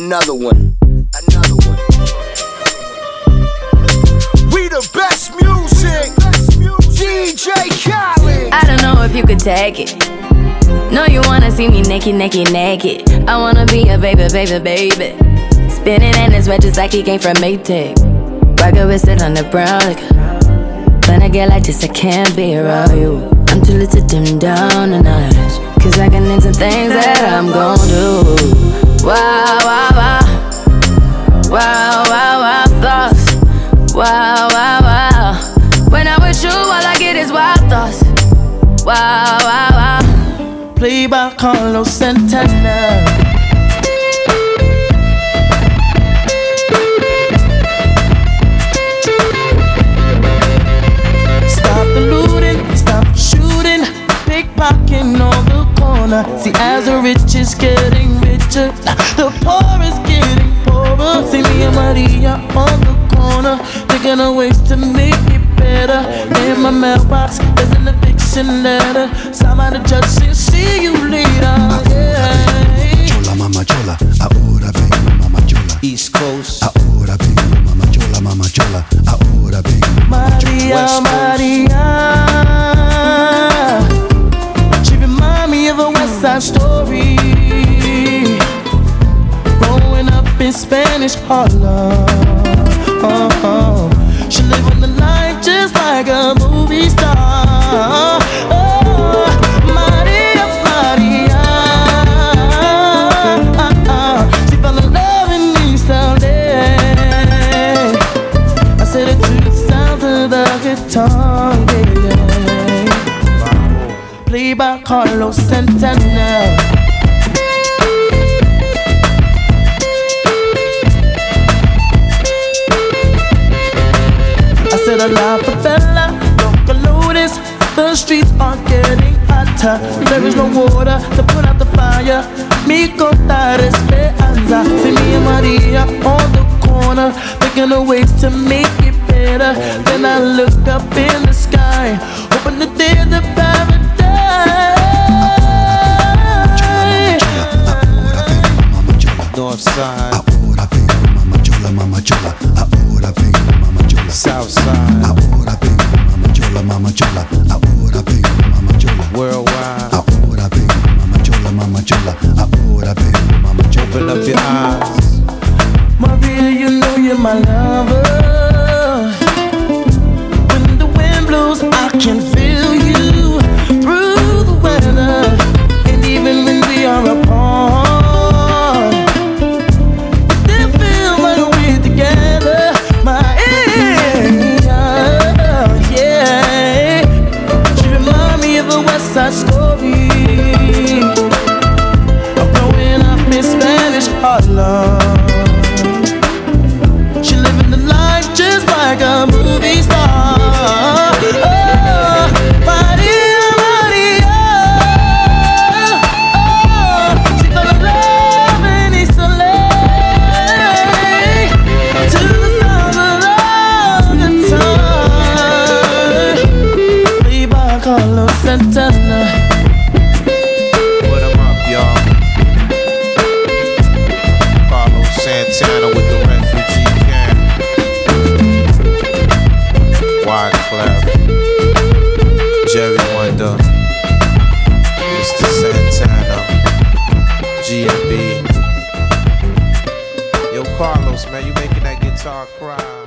another one. Another one. We the best music. DJ Khaled. I don't know if you could take it. No, you wanna see me naked, naked, naked. I wanna be a baby, baby, baby. Spinning in his red just like he came from Maytag. Rocket with it on the brown. Like, when I get like this, I can't be around you. I'm too little to dim down the night. Cause I can into things that I'm gon' do. Wow, wow, wow. Wow, wow, wow, thoughts. Wow, wow, wow. When I'm with you, all I get is wild thoughts. Wow, wow, wow. Play by Carlos Santana. Stop looting, stop shooting, pickpocketing on the corner. See, as the rich is getting richer, the poor is getting poorer. See me and Maria on the corner, thinking of ways to make it better. In my mailbox, there's an eviction letter. Signed by the judge saying, see you later. Yeah. Chola, mama chola, ahora vengo, mama chola. East Coast. Ahora vengo, mama chola, mama chola. Ahora vengo, mama chola. Maria, West Coast. Side story. Growing up in Spanish Harlem. Oh, uh-huh. She live on the line just like a movie star. Oh, Maria, Maria. She love in. I said it to the of the guitar, yeah. Played Carlos Santana. I said a la favela, local lotus. The streets are getting hotter. There is no water to put out the fire. Mi contar esperanza. See me and Maria on the corner, thinking of ways to make it better. Then I look up in the sky, chola. North Side. Ahora vengo, mama chola, mama chola. Ahora vengo, mama chola. South Side. Ahora vengo, mama chola, mama chola. Ahora vengo, mama chola. Worldwide. Ahora vengo, mama chola, mama chola. Ahora vengo, mama chola. Open up your eyes. Maria, you know you're my lover. West Side Carlos, man, you making that guitar cry.